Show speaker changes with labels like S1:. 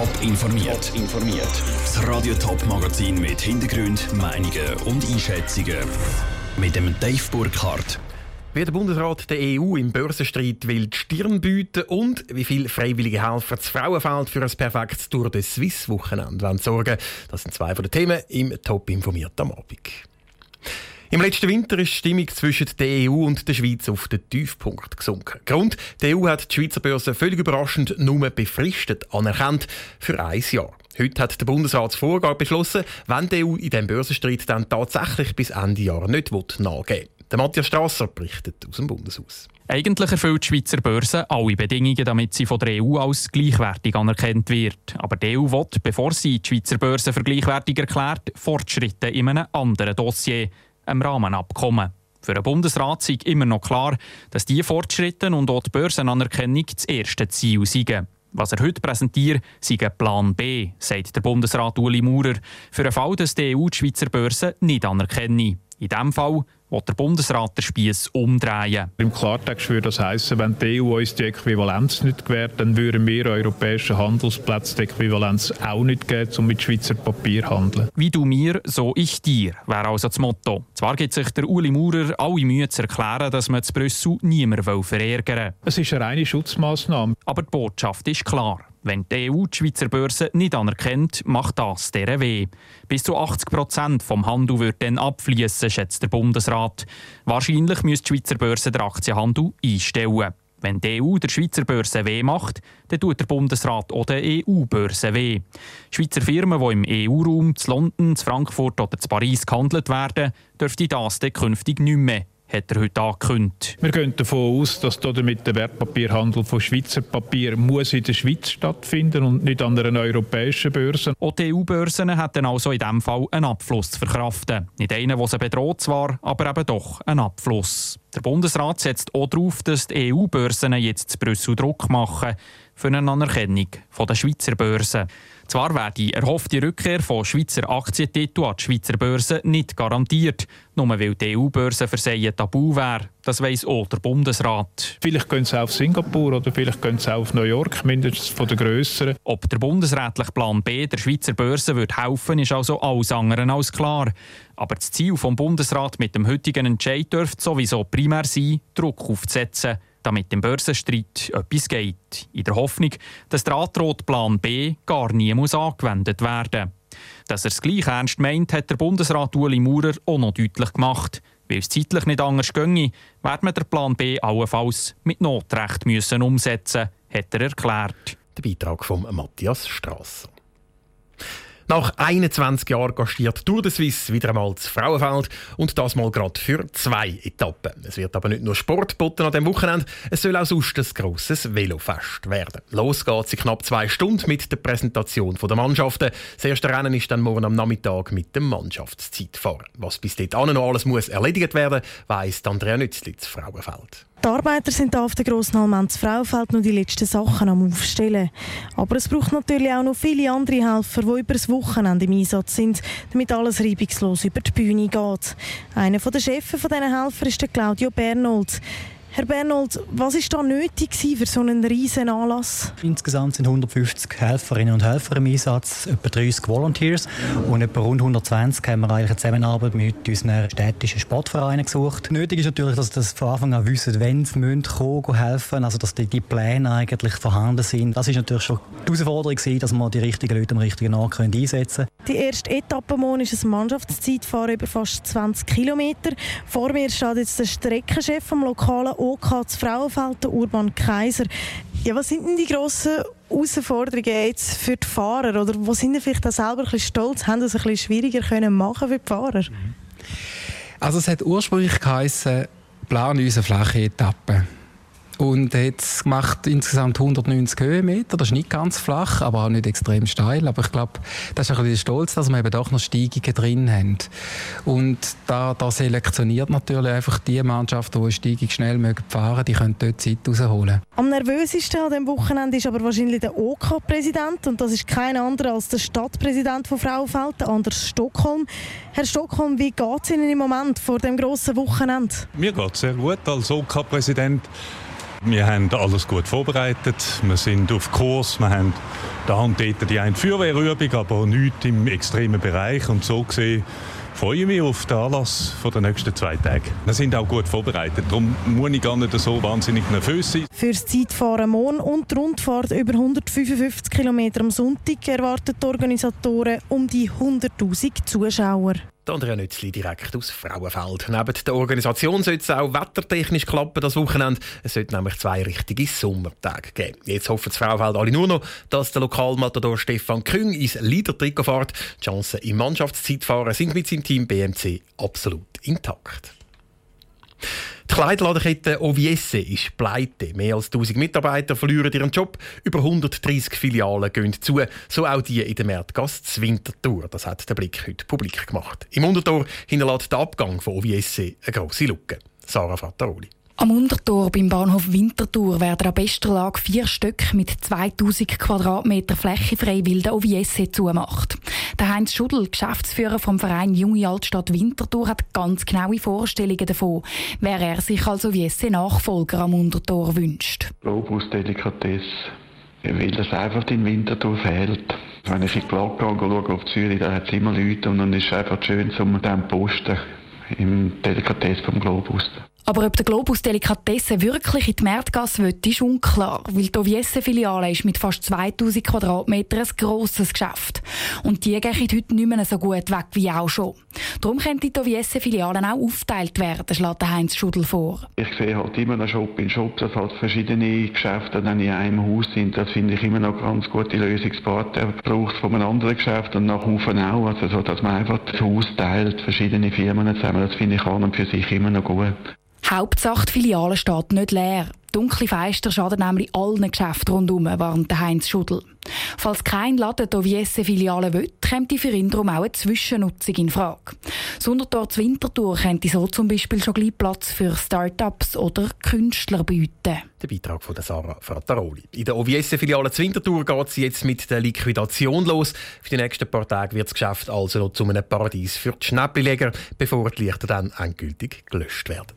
S1: Top informiert. informiert. Das Radio Top Magazin mit Hintergrund, Meinungen und Einschätzungen mit dem Dave Burkhardt.
S2: Wie der Bundesrat der EU im Börsenstreit will die Stirn bieten und wie viele freiwillige Helfer das Frauenfeld für ein perfektes Tour de Suisse Wochenende sorgen Das sind zwei von den Themen im Top informiert am Abend. Im letzten Winter ist die Stimmung zwischen der EU und der Schweiz auf den Tiefpunkt gesunken. Grund, die EU hat die Schweizer Börse völlig überraschend nur befristet anerkannt für ein Jahr. Heute hat der Bundesrat Vorgabe beschlossen, wenn die EU in diesem Börsenstreit dann tatsächlich bis Ende Jahr nicht nachgeben will. Der Matthias Strasser berichtet aus dem Bundeshaus.
S3: Eigentlich erfüllt die Schweizer Börse alle Bedingungen, damit sie von der EU als gleichwertig anerkannt wird. Aber die EU will, bevor sie die Schweizer Börse für gleichwertig erklärt, Fortschritte in einem anderen Dossier einem Rahmenabkommen. Für den Bundesrat ist immer noch klar, dass diese Fortschritte und auch die Börsenanerkennung das erste Ziel sind. Was er heute präsentiert, sei Plan B, sagt der Bundesrat Uli Maurer, für den Fall, dass die EU die Schweizer Börse nicht anerkenne. In diesem Fall will der Bundesrat den Spieß umdrehen.
S4: Im Klartext würde das heißen, wenn die EU uns die Äquivalenz nicht gewährt, dann würden wir europäischen Handelsplätzen die Äquivalenz auch nicht geben, um mit Schweizer Papier zu handeln.
S3: Wie du mir, so ich dir, wäre also das Motto. Zwar gibt sich der Uli Maurer alle Mühe zu erklären, dass man zu Brüssel niemand verärgern will.
S4: Es ist eine reine Schutzmaßnahme.
S3: Aber die Botschaft ist klar. Wenn die EU die Schweizer Börse nicht anerkennt, macht das der weh. Bis zu 80 Prozent vom Handel wird dann abfließen, schätzt der Bundesrat. Wahrscheinlich müsste die Schweizer Börse den Aktienhandel einstellen. Wenn die EU der Schweizer Börse weh macht, dann tut der Bundesrat auch der EU-Börse weh. Schweizer Firmen, die im EU-Raum, zu London, zu Frankfurt oder zu Paris gehandelt werden, dürfte das dann künftig nicht mehr hat er heute angekündigt.
S4: Wir gehen davon aus, dass damit der Wertpapierhandel von Schweizer Papier muss in der Schweiz stattfinden und nicht an einer europäischen Börse.
S3: Auch die EU-Börsen hätten also in diesem Fall einen Abfluss zu verkraften. Nicht einen, der sie bedroht war, aber eben doch einen Abfluss. Der Bundesrat setzt auch darauf, dass die EU-Börsen jetzt zu Brüssel Druck machen für eine Anerkennung der Schweizer Börsen. Zwar wäre die erhoffte Rückkehr von Schweizer Aktientiteln an die Schweizer Börse nicht garantiert, nur weil die EU-Börse für sie Tabu wäre. Das weiss auch der Bundesrat.
S4: Vielleicht gehen sie auf Singapur oder vielleicht gehen sie auf New York, mindestens von der grösseren.
S3: Ob der bundesrätliche Plan B der Schweizer Börse wird helfen, ist also alles andere als klar. Aber das Ziel vom Bundesrat mit dem heutigen Entscheid dürfte sowieso primär sein, Druck aufzusetzen damit im Börsenstreit etwas geht. In der Hoffnung, dass der angedrohte Plan B gar nie muss angewendet werden Dass er es gleich ernst meint, hat der Bundesrat Ueli Maurer auch noch deutlich gemacht. Weil es zeitlich nicht anders ginge, wird man den Plan B allenfalls mit Notrecht müssen umsetzen hat er erklärt.
S2: Der Beitrag von Matthias Strasser. Nach 21 Jahren gastiert Tour de Suisse wieder einmal das Frauenfeld und das mal gerade für zwei Etappen. Es wird aber nicht nur Sport boten an dem Wochenende, es soll auch sonst ein grosses Velofest werden. Los geht's in knapp zwei Stunden mit der Präsentation der Mannschaften. Das erste Rennen ist dann morgen am Nachmittag mit dem Mannschaftszeitfahren. Was bis dahin noch alles muss erledigt werden, weiss Andrea Nützli, das Frauenfeld.
S5: Die Arbeiter sind auf der grossen Almans Frauenfeld noch die letzten Sachen am Aufstellen. Aber es braucht natürlich auch noch viele andere Helfer, die über das Wochenende im Einsatz sind, damit alles reibungslos über die Bühne geht. Einer der Chefs dieser Helfer ist der Claudio Bernold. Herr Bernold, was war da nötig für so einen riesen Anlass?
S6: Insgesamt sind 150 Helferinnen und Helfer im Einsatz, etwa 30 Volunteers und etwa rund 120 haben wir eigentlich eine Zusammenarbeit mit unseren städtischen Sportvereinen gesucht. Nötig ist natürlich, dass sie von Anfang an wissen, wenn sie kommen, kommen, helfen also dass die, die Pläne eigentlich vorhanden sind. Das ist natürlich schon die Herausforderung, dass wir die richtigen Leute am richtigen Ort einsetzen können.
S5: Die erste Etappe morgen ist ein Mannschaftszeitfahren über fast 20 Kilometer. Vor mir steht jetzt der Streckenchef vom lokalen OK das Frauenfeld, Urban Kaiser. Ja, was sind denn die grossen Herausforderungen jetzt für die Fahrer? Oder wo sind Sie vielleicht auch selber ein bisschen stolz? Haben das ein bisschen schwieriger können machen für die Fahrer?
S7: Also es hat ursprünglich geheißen, planen unsere flache Etappe. Und jetzt macht insgesamt 190 Höhenmeter. Das ist nicht ganz flach, aber auch nicht extrem steil. Aber ich glaube, das ist ein bisschen stolz, dass wir eben doch noch Steigungen drin haben. Und da, da selektioniert natürlich einfach die Mannschaften, die eine Steigung schnell mögen fahren die können dort Zeit rausholen.
S5: Am nervösesten an diesem Wochenende ist aber wahrscheinlich der OK-Präsident. Und das ist kein anderer als der Stadtpräsident von Frauenfeld, Anders Stockholm. Herr Stockholm, wie geht es Ihnen im Moment vor dem grossen Wochenende?
S8: Mir geht es sehr gut als OK-Präsident Wir haben alles gut vorbereitet. Wir sind auf Kurs. Wir haben da und dort die eine Feuerwehrübung, aber nichts im extremen Bereich. Und so gesehen freue ich mich auf den Anlass der nächsten zwei Tage. Wir sind auch gut vorbereitet, darum muss ich gar nicht so wahnsinnig nervös sein.
S5: Fürs Zeitfahren morgen und die Rundfahrt über 155 km am Sonntag erwarten die Organisatoren um die 100'000 Zuschauer.
S2: Andrea Nützli direkt aus Frauenfeld. Neben der Organisation sollte es auch wettertechnisch klappen das Wochenende. Es sollte nämlich zwei richtige Sommertage geben. Jetzt hoffen das Frauenfeld alle nur noch, dass der Lokalmatador Stefan Küng ins Leader-Trikot fährt. Die Chancen im Mannschaftszeitfahren sind mit seinem Team BMC absolut intakt. Die Kleiderladenkette OVS ist pleite. Mehr als 1000 Mitarbeiter verlieren ihren Job. Über 130 Filialen gehen zu. So auch die in der Märtgasse Winterthur. Das hat der Blick heute publik gemacht. Im Untertor hinterlässt der Abgang von OVS eine grosse Lücke. Sarah Frattaroli.
S9: Am Untertor beim Bahnhof Winterthur werden an bester Lage vier Stück mit 2000 Quadratmeter Fläche freiwillig der OVS zumacht. Der Heinz Schuddel, Geschäftsführer vom Verein Junge Altstadt Winterthur, hat ganz genaue Vorstellungen davon, wer er sich als OVS-Nachfolger am Untertor wünscht.
S10: Globus Delikatesse, weil das einfach in Winterthur fehlt. Wenn ich in die Glocke schaue auf Zürich, da hat es immer Leute und dann ist es einfach schön, um den Posten im Delikatesse vom Globus.
S9: Aber ob der Globus Delikatesse wirklich in die Märtgasse will, ist unklar, weil die Oviesse-Filiale ist mit fast 2000 Quadratmetern ein grosses Geschäft. Und die gehen heute nicht mehr so gut weg wie auch schon. Darum könnte die Oviesse-Filialen auch aufteilt werden, schlägt Heinz Schudel vor.
S10: Ich sehe halt immer noch Shop in Shop, dass halt verschiedene Geschäfte dann in einem Haus sind. Das finde ich immer noch ganz gute Lösungspartner. Braucht von einem anderen Geschäft und nach Haufen auch. Also so, dass man einfach das Haus teilt, verschiedene Firmen zusammen. Das finde ich an und für sich immer noch gut.
S9: Hauptsache, die Filiale steht nicht leer. Dunkle Feister schaden nämlich allen Geschäften rundherum, warnt Heinz Schuddel. Falls kein Laden die Oviesse-Filiale will, kommt für ihn darum auch eine Zwischennutzung in Frage. Sonderort Winterthur könnte so zum Beispiel schon gleich Platz für Start-ups oder Künstler bieten.
S2: Der Beitrag von Sarah Frattaroli. In der Oviesse-Filiale Winterthur geht es jetzt mit der Liquidation los. Für die nächsten paar Tage wird das Geschäft also noch zu einem Paradies für die Schnäppchenleger, bevor die Lichter dann endgültig gelöscht werden.